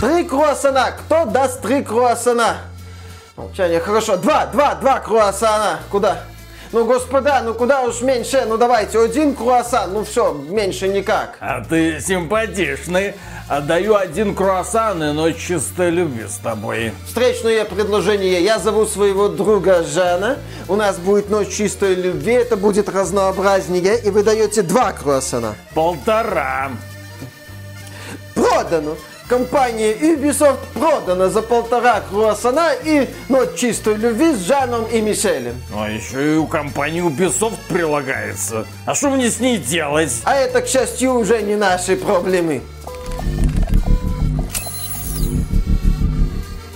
Три круассана. Кто даст три круассана? Молчание, хорошо. Два, два, два круассана. Куда? Ну, господа, ну куда уж меньше? Ну, давайте, один круассан. Ну, все, меньше никак. А ты симпатичный. Отдаю один круассан и ночь чистой любви с тобой. Встречное предложение. Я зову своего друга Жана. У нас будет ночь чистой любви. Это будет разнообразнее. И вы даете два круассана. Полтора. Продано. Компания Ubisoft продана за полтора круассана и ночь чистой любви с Жаном и Мишелем. А еще и у компании Ubisoft прилагается. А что мне с ней делать? А это, к счастью, уже не наши проблемы.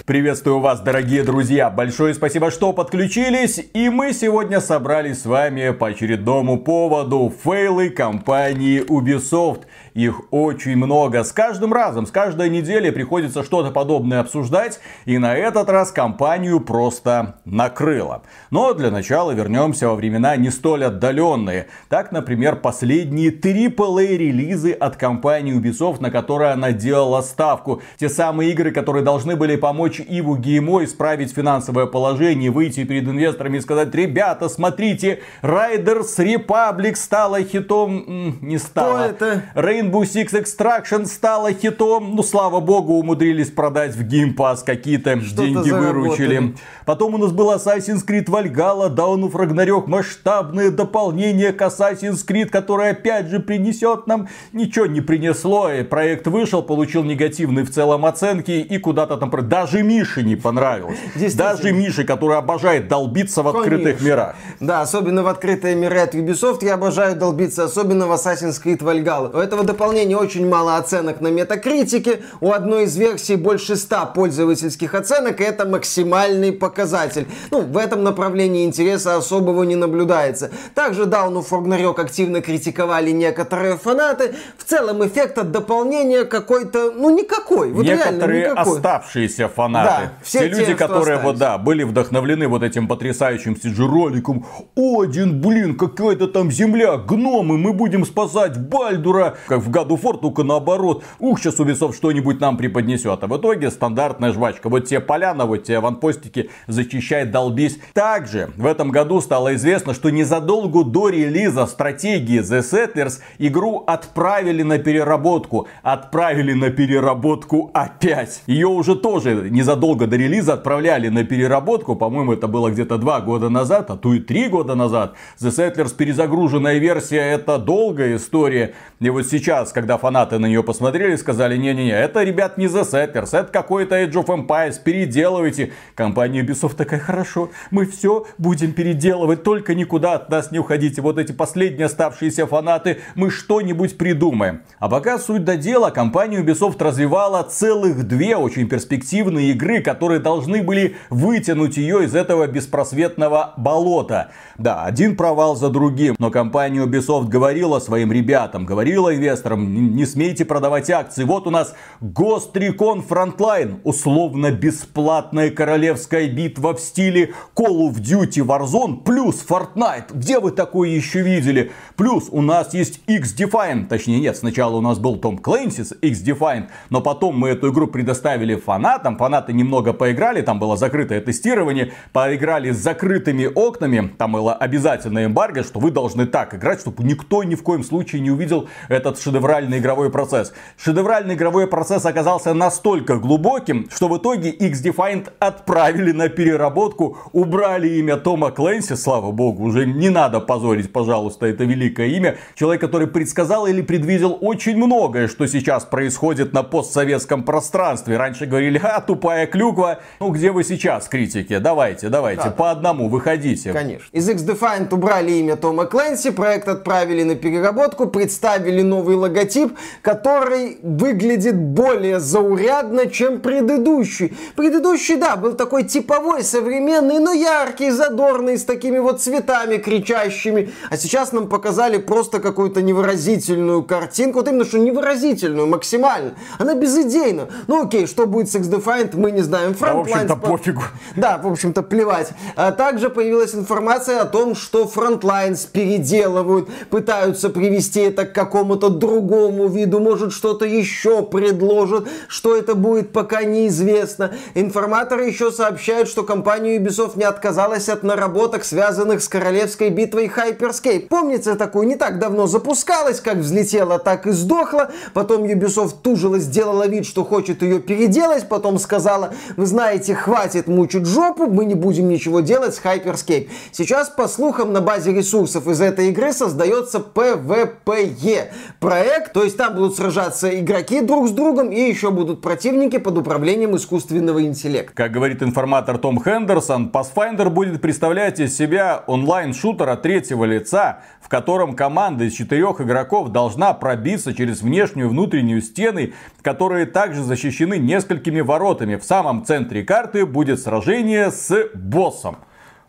Приветствую вас, дорогие друзья! Большое спасибо, что подключились. И мы сегодня собрались с вами по очередному поводу фейлы компании Ubisoft. Их очень много. С каждым разом, с каждой недели приходится что-то подобное обсуждать. И на этот раз компанию просто накрыло. Но для начала вернемся во времена не столь отдаленные. Так, например, последние AAA релизы от компании Ubisoft, на которые она делала ставку. Те самые игры, которые должны были помочь Иву Геймо исправить финансовое положение, выйти перед инвесторами и сказать, ребята, смотрите, Riders Republic стала хитом, не стала. Что это? Rainbow Six Extraction стала хитом. Ну, слава богу, умудрились продать в Game Pass какие-то Что-то деньги выручили. заработали. Потом у нас был Assassin's Creed Valhalla, Dawn of Ragnarok, масштабное дополнение к Assassin's Creed, которое опять же принесет нам ничего не принесло. И проект вышел, получил негативные в целом оценки и куда-то там... Даже Мише не понравилось. Даже Мише, который обожает долбиться в открытых мирах. Да, особенно в открытые миры от Ubisoft я обожаю долбиться, особенно в Assassin's Creed Valhalla. У этого дополнения очень мало оценок на метакритике, у одной из версий больше 100 пользовательских оценок, и это максимальный показатель. Ну, в этом направлении интереса особого не наблюдается. Также of Ragnarok активно критиковали некоторые фанаты. В целом эффект от дополнения какой-то, ну, никакой. Вот реально Некоторые никакой. оставшиеся фанаты. Да, все те те, люди, которые вот, да, были вдохновлены вот этим потрясающим CG-роликом. Один, блин, какая-то там земля, гномы, мы будем спасать Бальдура. Как в году Фор, только наоборот. Ух, сейчас Ubisoft что-нибудь нам преподнесет. А в итоге стандартная жвачка. Вот те поляна, вот те аванпостики, зачищай, долбись. Также в этом году стало известно, что незадолго до релиза стратегии The Settlers игру отправили на переработку. Отправили на переработку опять. Ее уже тоже незадолго до релиза отправляли на переработку. По-моему, это было где-то два года назад, а то и три года назад. The Settlers перезагруженная версия это долгая история. И вот сейчас, когда фанаты на нее посмотрели, сказали, не-не-не, это, ребят, не The Settlers, это какой-то Age of Empires, переделывайте. Компания Ubisoft такая, хорошо, мы все будем переделывать, только никуда от нас не уходите. Вот эти последние оставшиеся фанаты, мы что-нибудь придумаем. А пока суть до дела, компания Ubisoft развивала целых две очень перспективные игры, которые должны были вытянуть ее из этого беспросветного болота. Да, один провал за другим, но компания Ubisoft говорила своим ребятам, говорила инвесторам, «Н- не смейте продавать акции. Вот у нас Ghost Recon Frontline, условно бесплатная королевская битва в стиле Call of Duty Warzone плюс Fortnite. Где вы такое еще видели? Плюс у нас есть X-Defiant, точнее нет, сначала у нас был Том Clancy's X-Defiant, но потом мы эту игру предоставили фанатам, фанаты немного поиграли, там было закрытое тестирование, поиграли с закрытыми окнами, там было обязательное эмбарго, что вы должны так играть, чтобы никто ни в коем случае не увидел этот шедевральный игровой процесс. Шедевральный игровой процесс оказался настолько глубоким, что в итоге X-Defiant отправили на переработку, убрали имя Тома Клэнси, слава богу, уже не надо позорить, пожалуйста, это великое имя. Человек, который предсказал или предвидел очень многое, что сейчас происходит на постсоветском пространстве. Раньше говорили, а, тупая клюква. Ну, где вы сейчас, критики? Давайте, давайте, Да, по одному выходите. Конечно. Из X-Defiant убрали имя Тома Клэнси, проект отправили на переработку, представили новый логотип, который выглядит более заурядно, чем предыдущий. Предыдущий, да, был такой типовой, современный, но яркий, задорный, с такими вот цветами кричащими. А сейчас нам показали просто какую-то невыразительную картинку. Вот именно, что невыразительную, максимально. Она безыдейна. Ну окей, что будет с X-Defiant, мы не знаем. Да, в общем-то, Frontlines пофигу. Да, в общем-то, плевать. А также появилась информация о том, что Frontlines переделывают, пытаются привести это к какому-то другому виду, может что-то еще предложат, что это будет, пока неизвестно. Информаторы еще сообщают, что компания Ubisoft не отказалась от наработок, связанных с королевской битвой Hyperscape. Помните такую, не так давно запускалась, как взлетела, так и сдохла. Потом Ubisoft тужилась, сделала вид, что хочет ее переделать, потом сказала, вы знаете, хватит мучить жопу, мы не будем ничего делать с Hyperscape. Сейчас, по слухам, на базе ресурсов из этой игры создается PvPE проект, то есть там будут сражаться игроки друг с другом и еще будут противники под управлением искусственного интеллекта. Как говорит информатор Том Хендерсон, Pathfinder будет представлять из себя онлайн-шутер от третьего лица, в котором команда из четырех игроков должна пробиться через внешнюю и внутреннюю стены, которые также защищены несколькими воротами. В самом центре карты будет сражение с боссом.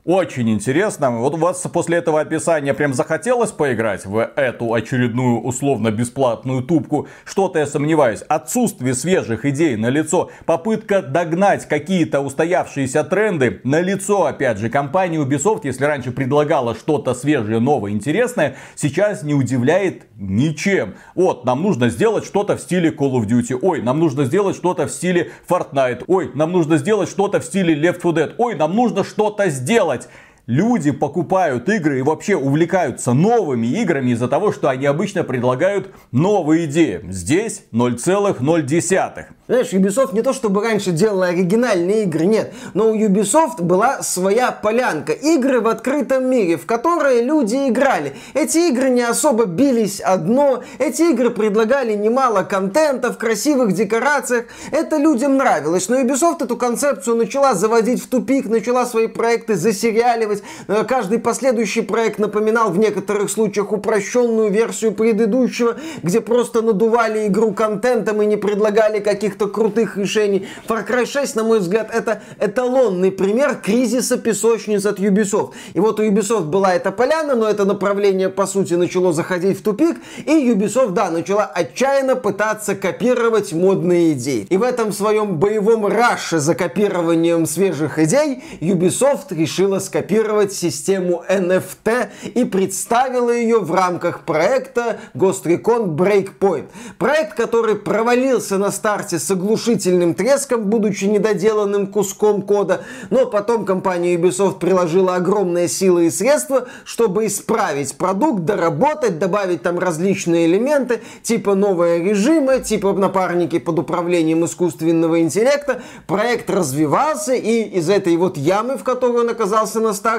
Очень интересно. Вот у вас после этого описания прям захотелось поиграть в эту очередную условно-бесплатную тупку? Что-то я сомневаюсь. Отсутствие свежих идей на лицо, попытка догнать какие-то устоявшиеся тренды на лицо, опять же, компания Ubisoft, если раньше предлагала что-то свежее, новое, интересное, сейчас не удивляет ничем. Вот, нам нужно сделать что-то в стиле Call of Duty. Ой, нам нужно сделать что-то в стиле Fortnite. Ой, нам нужно сделать что-то в стиле Left 4 Dead. Ой, нам нужно что-то сделать делать. Люди покупают игры и вообще увлекаются новыми играми из-за того, что они обычно предлагают новые идеи. Здесь 0,0. Знаешь, Ubisoft не то чтобы раньше делала оригинальные игры, нет, но у Ubisoft была своя полянка. Игры в открытом мире, в которые люди играли. Эти игры не особо бились одно, эти игры предлагали немало контента в красивых декорациях. Это людям нравилось, но Ubisoft эту концепцию начала заводить в тупик, начала свои проекты засериаливать. Э, Каждый последующий проект напоминал в некоторых случаях упрощенную версию предыдущего, где просто надували игру контентом и не предлагали каких-то крутых решений. Far Cry 6, на мой взгляд, это эталонный пример кризиса песочниц от Ubisoft. И вот у Ubisoft была эта поляна, но это направление, по сути, начало заходить в тупик, и Ubisoft, да, начала отчаянно пытаться копировать модные идеи. И в этом своем боевом раше за копированием свежих идей Ubisoft решила скопировать систему NFT и представила ее в рамках проекта Ghost Recon Breakpoint. Проект, который провалился на старте с оглушительным треском, будучи недоделанным куском кода, но потом компания Ubisoft приложила огромные силы и средства, чтобы исправить продукт, доработать, добавить там различные элементы, типа новые режимы, типа напарники под управлением искусственного интеллекта. Проект развивался и из этой вот ямы, в которой он оказался на старте,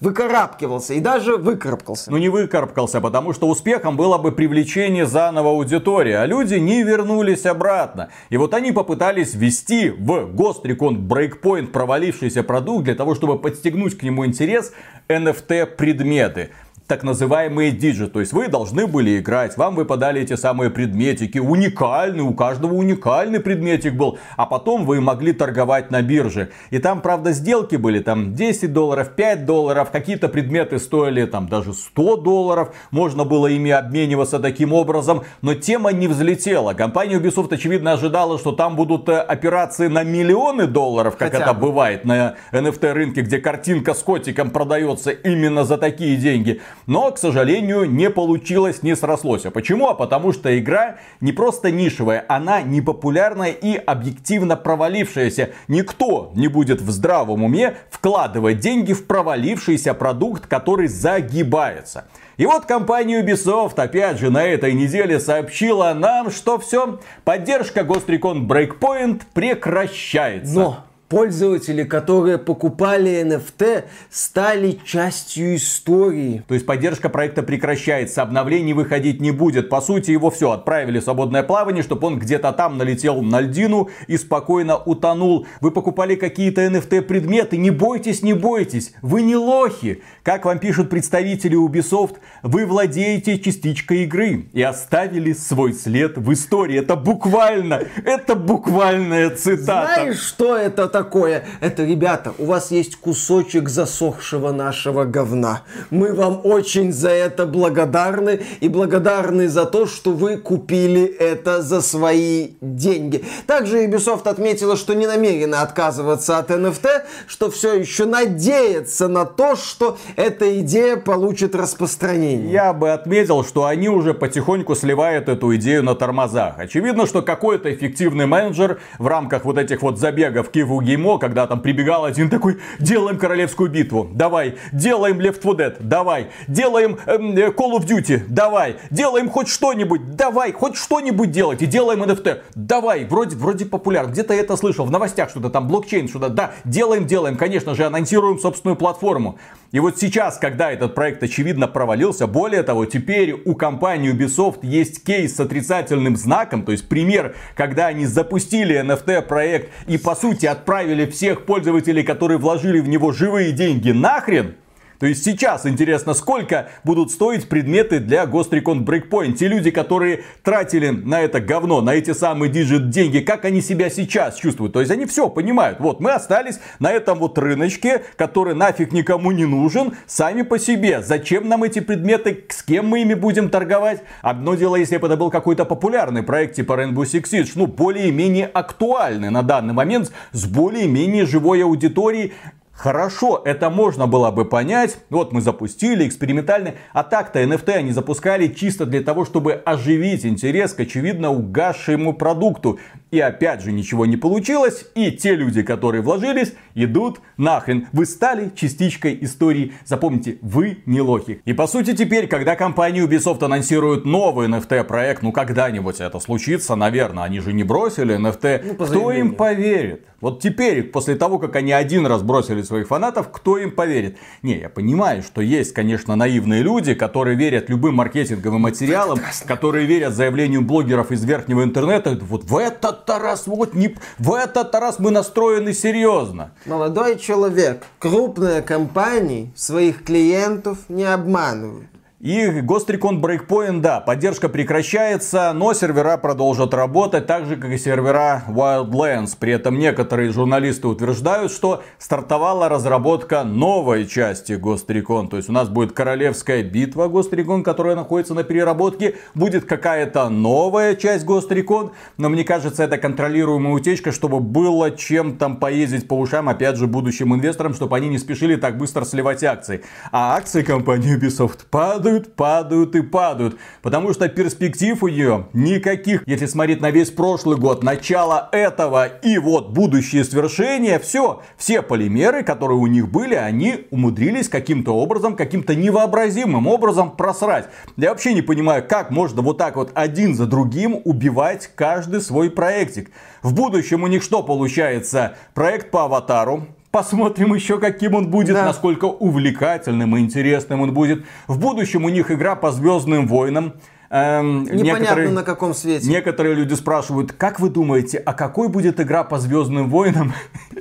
выкарабкивался и даже выкарабкался. Ну не выкарабкался, потому что успехом было бы привлечение заново аудитории, а люди не вернулись обратно. И вот они попытались ввести в Ghost Recon Breakpoint провалившийся продукт для того, чтобы подстегнуть к нему интерес NFT предметы так называемые диджи. То есть вы должны были играть, вам выпадали эти самые предметики, уникальный, у каждого уникальный предметик был, а потом вы могли торговать на бирже. И там, правда, сделки были там 10 долларов, 5 долларов, какие-то предметы стоили там даже 100 долларов, можно было ими обмениваться таким образом, но тема не взлетела. Компания Ubisoft, очевидно, ожидала, что там будут э, операции на миллионы долларов, как Хотя это бы. бывает на NFT рынке, где картинка с котиком продается именно за такие деньги. Но, к сожалению, не получилось, не срослось. А почему? А потому что игра не просто нишевая, она непопулярная и объективно провалившаяся. Никто не будет в здравом уме вкладывать деньги в провалившийся продукт, который загибается. И вот компания Ubisoft опять же на этой неделе сообщила нам, что все, поддержка Ghost Recon Breakpoint прекращается. Но пользователи, которые покупали NFT, стали частью истории. То есть поддержка проекта прекращается, обновлений выходить не будет. По сути, его все отправили в свободное плавание, чтобы он где-то там налетел на льдину и спокойно утонул. Вы покупали какие-то NFT предметы, не бойтесь, не бойтесь, вы не лохи. Как вам пишут представители Ubisoft, вы владеете частичкой игры и оставили свой след в истории. Это буквально, это буквальная цитата. Знаешь, что это такое? Это, ребята, у вас есть кусочек засохшего нашего говна. Мы вам очень за это благодарны и благодарны за то, что вы купили это за свои деньги. Также Ubisoft отметила, что не намерена отказываться от NFT, что все еще надеется на то, что эта идея получит распространение. Я бы отметил, что они уже потихоньку сливают эту идею на тормозах. Очевидно, что какой-то эффективный менеджер в рамках вот этих вот забегов Киву Геймо, когда там прибегал один такой, делаем королевскую битву, давай, делаем Left 4 Dead, давай, делаем эм, э, Call of Duty, давай, делаем хоть что-нибудь, давай, хоть что-нибудь делать и делаем NFT, давай, вроде, вроде популярно, где-то я это слышал, в новостях что-то там, блокчейн, что-то, да, делаем, делаем, конечно же, анонсируем собственную платформу. И вот сейчас, когда этот проект очевидно провалился, более того, теперь у компании Ubisoft есть кейс с отрицательным знаком, то есть пример, когда они запустили NFT проект и по сути отправили всех пользователей, которые вложили в него живые деньги нахрен, то есть сейчас интересно, сколько будут стоить предметы для Ghost Recon Breakpoint. Те люди, которые тратили на это говно, на эти самые digit деньги, как они себя сейчас чувствуют. То есть они все понимают. Вот мы остались на этом вот рыночке, который нафиг никому не нужен, сами по себе. Зачем нам эти предметы, с кем мы ими будем торговать? Одно дело, если бы это был какой-то популярный проект типа Rainbow Six Siege, ну более-менее актуальный на данный момент, с более-менее живой аудиторией, Хорошо, это можно было бы понять. Вот мы запустили экспериментальный. А так-то NFT они запускали чисто для того, чтобы оживить интерес к очевидно угасшему продукту. И опять же ничего не получилось. И те люди, которые вложились, идут нахрен. Вы стали частичкой истории. Запомните, вы не лохи. И по сути теперь, когда компания Ubisoft анонсирует новый NFT проект, ну когда-нибудь это случится, наверное, они же не бросили NFT. Ну, Кто им поверит? Вот теперь, после того, как они один раз бросили своих фанатов, кто им поверит? Не, я понимаю, что есть, конечно, наивные люди, которые верят любым маркетинговым материалам, которые верят заявлению блогеров из верхнего интернета. Вот в этот раз, вот не, в этот раз мы настроены серьезно. Молодой человек, крупные компании своих клиентов не обманывают. И Recon Breakpoint, да, поддержка прекращается, но сервера продолжат работать, так же, как и сервера Wildlands. При этом некоторые журналисты утверждают, что стартовала разработка новой части Recon. То есть у нас будет королевская битва Recon, которая находится на переработке. Будет какая-то новая часть Recon. Но мне кажется, это контролируемая утечка, чтобы было чем там поездить по ушам, опять же, будущим инвесторам, чтобы они не спешили так быстро сливать акции. А акции компании Ubisoft падают падают, падают и падают. Потому что перспектив у нее никаких. Если смотреть на весь прошлый год, начало этого и вот будущее свершения, все, все полимеры, которые у них были, они умудрились каким-то образом, каким-то невообразимым образом просрать. Я вообще не понимаю, как можно вот так вот один за другим убивать каждый свой проектик. В будущем у них что получается? Проект по аватару, Посмотрим еще, каким он будет, да. насколько увлекательным и интересным он будет. В будущем у них игра по Звездным войнам. Эм, Непонятно некоторые, на каком свете. Некоторые люди спрашивают, как вы думаете, а какой будет игра по Звездным войнам?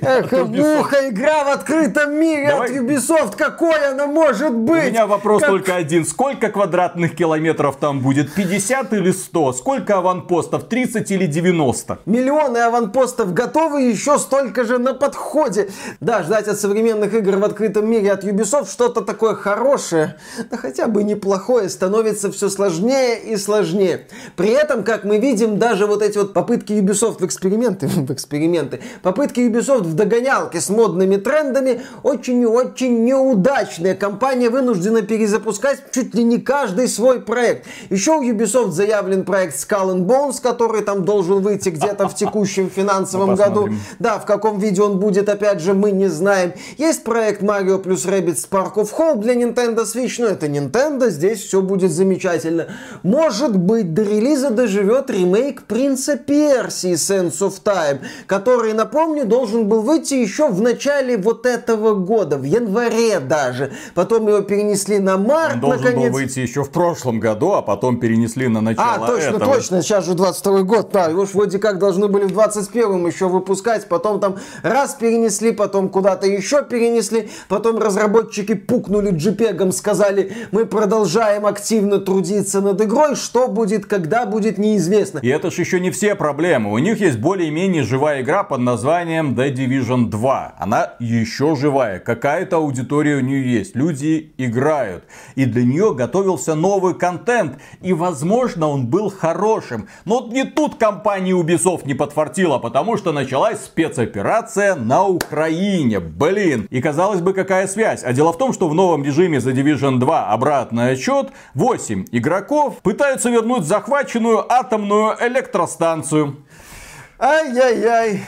Эх, муха, игра в открытом мире Давай. от Ubisoft, какой она может быть? У меня вопрос как... только один. Сколько квадратных километров там будет? 50 или 100? Сколько аванпостов? 30 или 90? Миллионы аванпостов готовы, еще столько же на подходе. Да, ждать от современных игр в открытом мире от Ubisoft что-то такое хорошее, да хотя бы неплохое, становится все сложнее и сложнее. При этом, как мы видим, даже вот эти вот попытки Ubisoft в эксперименты, в эксперименты, попытки Ubisoft в догонялке с модными трендами очень и очень неудачные. Компания вынуждена перезапускать чуть ли не каждый свой проект. Еще у Ubisoft заявлен проект Skull and Bones, который там должен выйти где-то в текущем финансовом году. Да, в каком виде он будет, опять же, мы не знаем. Есть проект Mario плюс Rabbids Spark of Hope для Nintendo Switch, но это Nintendo, здесь все будет замечательно. Может быть, до релиза доживет ремейк Принца Персии Sense of Time, который, напомню, должен был выйти еще в начале вот этого года, в январе даже. Потом его перенесли на март, Он должен наконец. был выйти еще в прошлом году, а потом перенесли на начало А, точно, этого. точно, сейчас же 22 год, да, его ж вроде как должны были в 21-м еще выпускать, потом там раз перенесли, потом куда-то еще перенесли, потом разработчики пукнули JPEG, сказали, мы продолжаем активно трудиться над игрой, игрой, что будет, когда будет, неизвестно. И это же еще не все проблемы. У них есть более-менее живая игра под названием The Division 2. Она еще живая. Какая-то аудитория у нее есть. Люди играют. И для нее готовился новый контент. И, возможно, он был хорошим. Но вот не тут компания Ubisoft не подфартила, потому что началась спецоперация на Украине. Блин. И казалось бы, какая связь? А дело в том, что в новом режиме The Division 2 обратный отчет 8 игроков пытаются вернуть захваченную атомную электростанцию. Ай-яй-яй.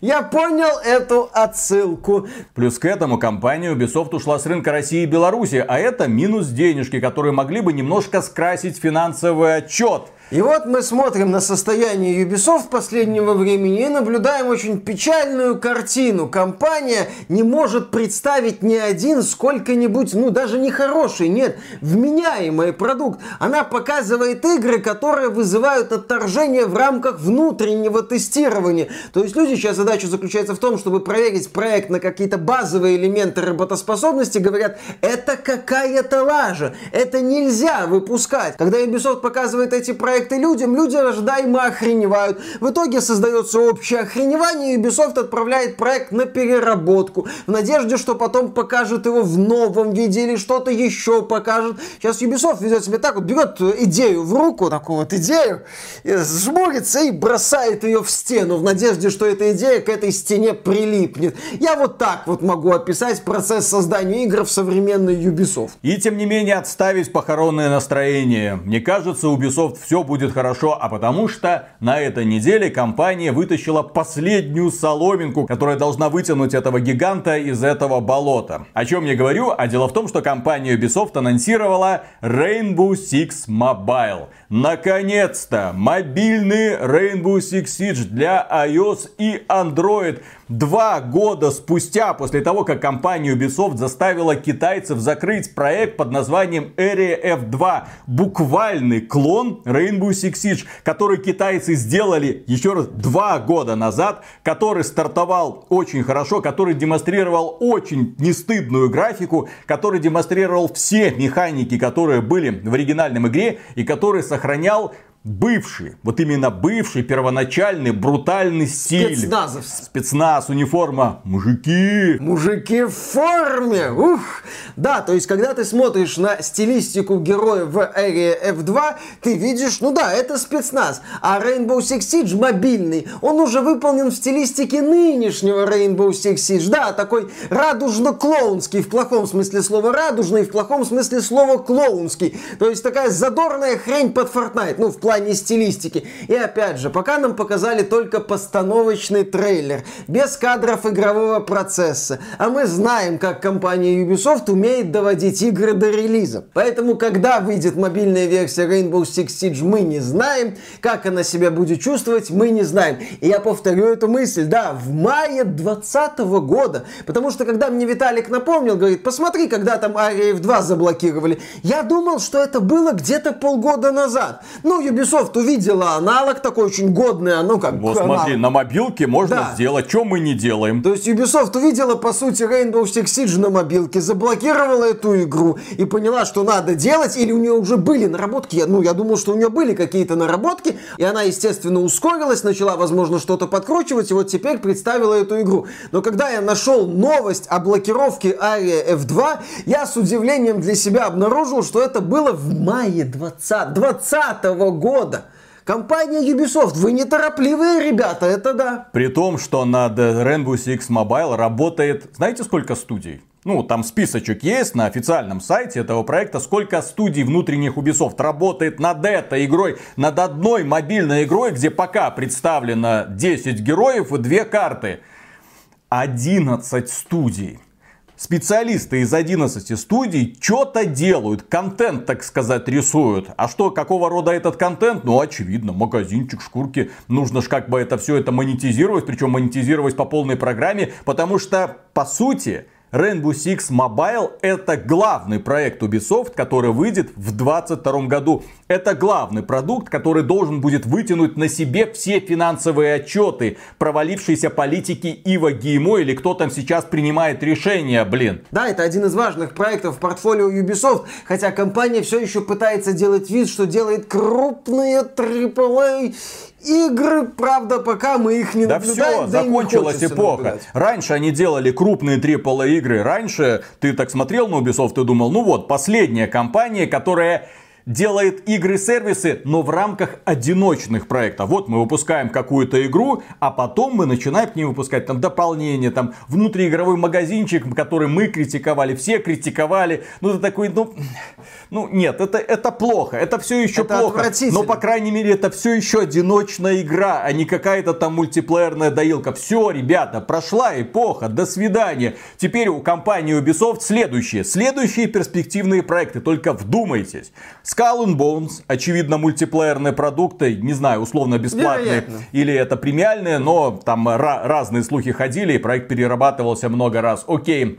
Я понял эту отсылку. Плюс к этому компания Ubisoft ушла с рынка России и Беларуси, а это минус денежки, которые могли бы немножко скрасить финансовый отчет. И вот мы смотрим на состояние Ubisoft последнего времени и наблюдаем очень печальную картину. Компания не может представить ни один сколько-нибудь, ну даже не хороший, нет, вменяемый продукт. Она показывает игры, которые вызывают отторжение в рамках внутреннего тестирования. То есть люди сейчас задача заключается в том, чтобы проверить проект на какие-то базовые элементы работоспособности, говорят, это какая-то лажа, это нельзя выпускать. Когда Ubisoft показывает эти проекты людям, люди ожидаемо охреневают. В итоге создается общее охреневание, и Ubisoft отправляет проект на переработку, в надежде, что потом покажет его в новом виде или что-то еще покажет. Сейчас Ubisoft ведет себя так, вот берет идею в руку, такую вот идею, и жмурится и бросает ее в стену, в надежде, что эта идея к этой стене прилипнет. Я вот так вот могу описать процесс создания игр в современной Ubisoft. И тем не менее отставить похоронное настроение. Мне кажется, Ubisoft все будет хорошо, а потому что на этой неделе компания вытащила последнюю соломинку, которая должна вытянуть этого гиганта из этого болота. О чем я говорю? А дело в том, что компания Ubisoft анонсировала Rainbow Six Mobile. Наконец-то мобильный Rainbow Six Siege для iOS и Android. Два года спустя, после того, как компания Ubisoft заставила китайцев закрыть проект под названием Area F2, буквальный клон Rainbow Six Siege, который китайцы сделали еще раз два года назад, который стартовал очень хорошо, который демонстрировал очень нестыдную графику, который демонстрировал все механики, которые были в оригинальном игре и который сохранял бывший, вот именно бывший, первоначальный, брутальный стиль. Спецназов. Спецназ, униформа, мужики. Мужики в форме! Ух! Да, то есть, когда ты смотришь на стилистику героя в Area F2, ты видишь, ну да, это спецназ. А Rainbow Six Siege мобильный, он уже выполнен в стилистике нынешнего Rainbow Six Siege. Да, такой радужно-клоунский, в плохом смысле слова радужный, в плохом смысле слова клоунский. То есть, такая задорная хрень под Fortnite. Ну, в плане стилистики. И опять же, пока нам показали только постановочный трейлер, без кадров игрового процесса. А мы знаем, как компания Ubisoft умеет доводить игры до релиза. Поэтому, когда выйдет мобильная версия Rainbow Six Siege, мы не знаем. Как она себя будет чувствовать, мы не знаем. И я повторю эту мысль, да, в мае 2020 года. Потому что, когда мне Виталик напомнил, говорит, посмотри, когда там Ария F2 заблокировали. Я думал, что это было где-то полгода назад. Ну, Ubisoft Ubisoft увидела аналог такой очень годный, а ну как Вот аналог. смотри, на мобилке можно да. сделать, что мы не делаем. То есть Ubisoft увидела, по сути, Rainbow Six Siege на мобилке, заблокировала эту игру и поняла, что надо делать, или у нее уже были наработки, я, ну, я думал, что у нее были какие-то наработки, и она, естественно, ускорилась, начала, возможно, что-то подкручивать, и вот теперь представила эту игру. Но когда я нашел новость о блокировке Aria F2, я с удивлением для себя обнаружил, что это было в мае 20, 20 года года. Компания Ubisoft, вы неторопливые ребята, это да. При том, что над Rainbow Six Mobile работает, знаете сколько студий? Ну, там списочек есть на официальном сайте этого проекта, сколько студий внутренних Ubisoft работает над этой игрой, над одной мобильной игрой, где пока представлено 10 героев и 2 карты. 11 студий специалисты из 11 студий что-то делают, контент, так сказать, рисуют. А что, какого рода этот контент? Ну, очевидно, магазинчик, шкурки. Нужно же как бы это все это монетизировать, причем монетизировать по полной программе, потому что, по сути, Rainbow Six Mobile это главный проект Ubisoft, который выйдет в 2022 году. Это главный продукт, который должен будет вытянуть на себе все финансовые отчеты провалившейся политики Ива Геймо или кто там сейчас принимает решения, блин. Да, это один из важных проектов в портфолио Ubisoft, хотя компания все еще пытается делать вид, что делает крупные AAA игры, правда, пока мы их не да наблюдаем. все, да не закончилась эпоха. наблюдать. Раньше они делали крупные AAA игры. Раньше ты так смотрел на Ubisoft и думал, ну вот, последняя компания, которая делает игры-сервисы, но в рамках одиночных проектов. Вот мы выпускаем какую-то игру, а потом мы начинаем к ней выпускать там дополнение, там внутриигровой магазинчик, который мы критиковали, все критиковали. Ну, это такой, ну, ну нет, это, это плохо, это все еще Это плохо. Но, по крайней мере, это все еще одиночная игра, а не какая-то там мультиплеерная доилка. Все, ребята, прошла эпоха, до свидания. Теперь у компании Ubisoft следующие, следующие перспективные проекты, только вдумайтесь. Skull and Bones, очевидно, мультиплеерные продукты, не знаю, условно бесплатные, Вероятно. или это премиальные, но там ра- разные слухи ходили, и проект перерабатывался много раз. Окей.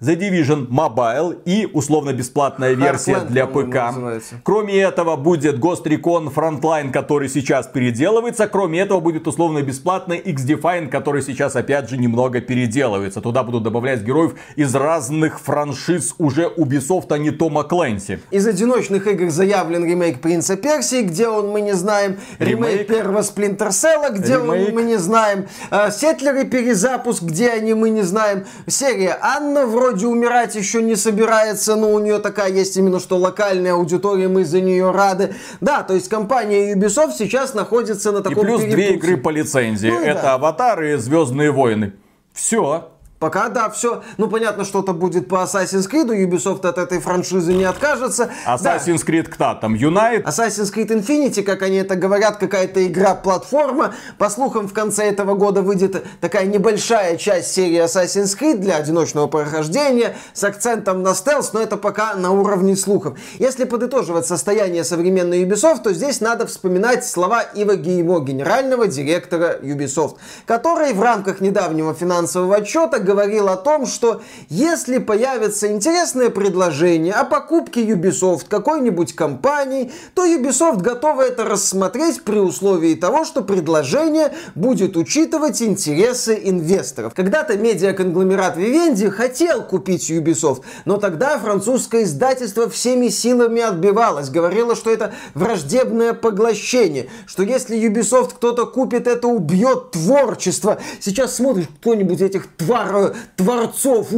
The Division Mobile и условно-бесплатная версия Heartland, для ПК. называется. Кроме этого будет Ghost Recon Frontline, который сейчас переделывается. Кроме этого будет условно-бесплатный X-Define, который сейчас опять же немного переделывается. Туда будут добавлять героев из разных франшиз уже Ubisoft, а не Тома Клэнси. Из одиночных игр заявлен ремейк Принца Персии, где он мы не знаем. Ремейк, Ремейк. первого Сплинтер Селла, где Ремейк. он мы не знаем. Э, Сетлеры перезапуск, где они мы не знаем. Серия Анна вроде умирать еще не собирается, но у нее такая есть именно что локальная аудитория, мы за нее рады. Да, то есть компания Ubisoft сейчас находится на И таком плюс две перепутье. игры по лицензии. Ну и Это да. Аватар и Звездные войны. Все. Пока да, все. Ну, понятно, что-то будет по Assassin's Creed. Ubisoft от этой франшизы не откажется. Да. Assassin's Creed кто там? Unite? Assassin's Creed Infinity, как они это говорят, какая-то игра-платформа. По слухам, в конце этого года выйдет такая небольшая часть серии Assassin's Creed для одиночного прохождения с акцентом на стелс, но это пока на уровне слухов. Если подытоживать состояние современной Ubisoft, то здесь надо вспоминать слова Ива Геймо, генерального директора Ubisoft, который в рамках недавнего финансового отчета говорил о том, что если появится интересное предложение о покупке Ubisoft какой-нибудь компании, то Ubisoft готова это рассмотреть при условии того, что предложение будет учитывать интересы инвесторов. Когда-то медиаконгломерат Vivendi хотел купить Ubisoft, но тогда французское издательство всеми силами отбивалось, говорило, что это враждебное поглощение, что если Ubisoft кто-то купит, это убьет творчество. Сейчас смотришь кто-нибудь этих твар, творцов,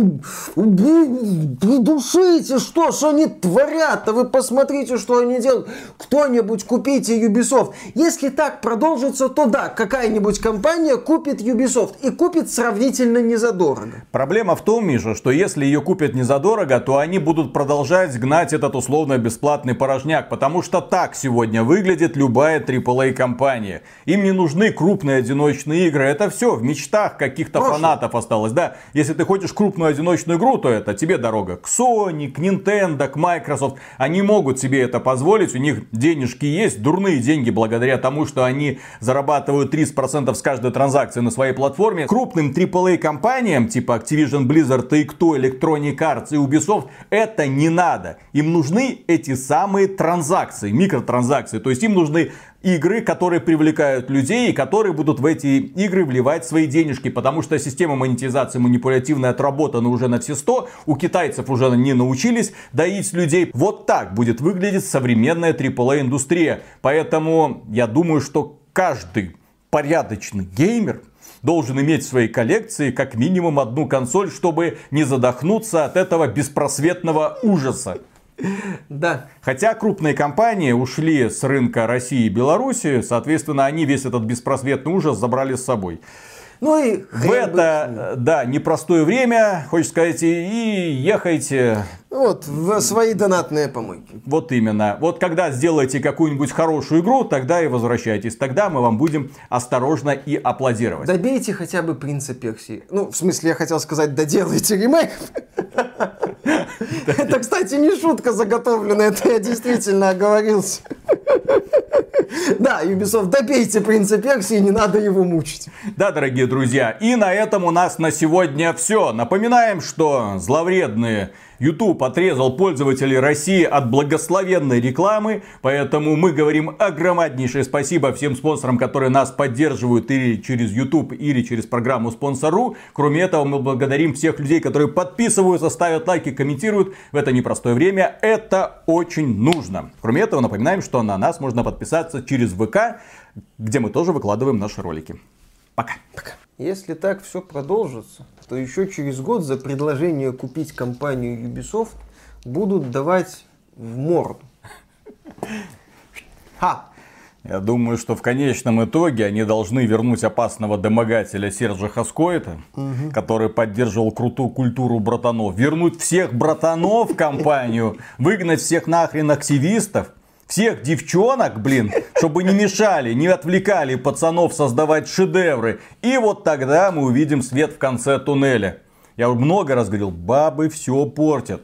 убей, придушите, что ж они творят, а вы посмотрите, что они делают. Кто-нибудь купите Ubisoft. Если так продолжится, то да, какая-нибудь компания купит Ubisoft и купит сравнительно незадорого. Проблема в том, Миша, что если ее купят не задорого, то они будут продолжать гнать этот условно-бесплатный порожняк, потому что так сегодня выглядит любая AAA компания. Им не нужны крупные одиночные игры, это все в мечтах каких-то фанатов осталось. Да, если ты хочешь крупную одиночную игру, то это тебе дорога к Sony, к Nintendo, к Microsoft. Они могут себе это позволить, у них денежки есть, дурные деньги благодаря тому, что они зарабатывают 30% с каждой транзакции на своей платформе. Крупным AAA компаниям, типа Activision Blizzard, Take-Two, Electronic Arts и Ubisoft, это не надо. Им нужны эти самые транзакции, микротранзакции. То есть им нужны игры, которые привлекают людей и которые будут в эти игры вливать свои денежки, потому что система монетизации манипулятивная отработана уже на все 100, у китайцев уже не научились доить людей. Вот так будет выглядеть современная AAA индустрия. Поэтому я думаю, что каждый порядочный геймер должен иметь в своей коллекции как минимум одну консоль, чтобы не задохнуться от этого беспросветного ужаса. Да. Хотя крупные компании ушли с рынка России и Беларуси, соответственно, они весь этот беспросветный ужас забрали с собой. Ну и В это, э, да, непростое время, хочешь сказать, и ехайте. Вот, в свои донатные помойки. Вот именно. Вот когда сделаете какую-нибудь хорошую игру, тогда и возвращайтесь. Тогда мы вам будем осторожно и аплодировать. Добейте хотя бы принца Персии. Ну, в смысле, я хотел сказать, доделайте ремейк. Это, кстати, не шутка заготовленная, это я действительно оговорился. Да, Ubisoft, добейте принца Персии, не надо его мучить. Да, дорогие друзья, и на этом у нас на сегодня все. Напоминаем, что зловредные YouTube отрезал пользователей России от благословенной рекламы, поэтому мы говорим огромнейшее спасибо всем спонсорам, которые нас поддерживают или через YouTube, или через программу Спонсору. Кроме этого, мы благодарим всех людей, которые подписываются, ставят лайки, комментируют в это непростое время. Это очень нужно. Кроме этого, напоминаем, что на нас можно подписаться через ВК, где мы тоже выкладываем наши ролики. Пока. Пока. Если так все продолжится, то еще через год за предложение купить компанию Ubisoft будут давать в морду. Ха! Я думаю, что в конечном итоге они должны вернуть опасного домогателя Сержа Хаскоита, угу. который поддерживал крутую культуру братанов, вернуть всех братанов в компанию, выгнать всех нахрен активистов, всех девчонок, блин, чтобы не мешали, не отвлекали пацанов создавать шедевры. И вот тогда мы увидим свет в конце туннеля. Я много раз говорил, бабы все портят.